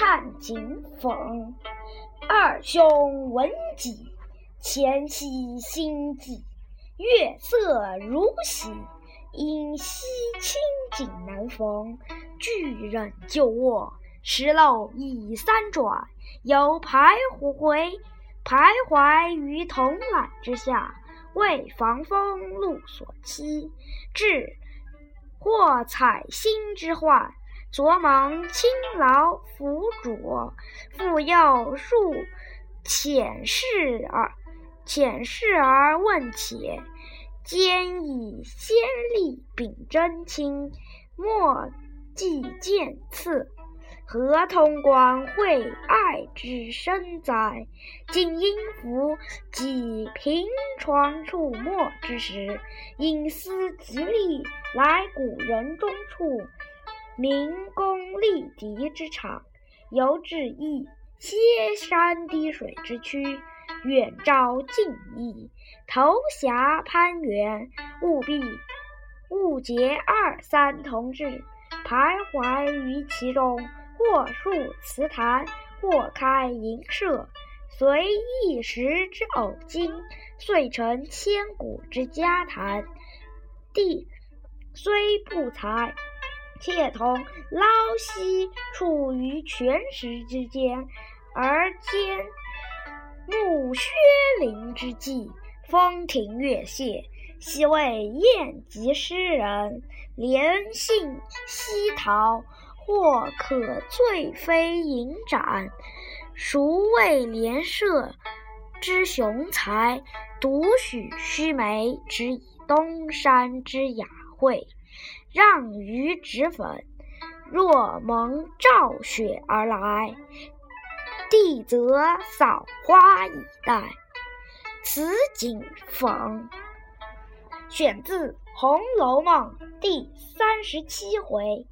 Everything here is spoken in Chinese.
看景讽。二兄闻己，前夕心悸，月色如洗，因溪清景难逢。巨人就卧，石漏已三转，犹徘徊徘徊于铜栏之下，为防风露所欺。至或采薪之患，昨忙轻劳辅佐，复又数遣侍而遣侍而问且，兼以先例秉真卿，莫。计见次，何通关会爱之深哉？今因夫几平床处没之时，因思极力来古人中处，明公立敌之场，犹至意歇山滴水之区，远招近邑，投峡攀援，务必勿结二三同志。徘徊于其中，或述词坛，或开营舍，随一时之偶惊，遂成千古之佳谈。帝虽不才，且同捞溪处于泉石之间，而兼慕薛林之际，风亭月榭。昔为宴集诗人，怜杏惜桃，或可醉飞银盏。孰谓莲社之雄才，独许须眉，只以东山之雅惠，让鱼脂粉。若蒙照雪而来，帝则扫花以待。此景讽。选自《红楼梦》第三十七回。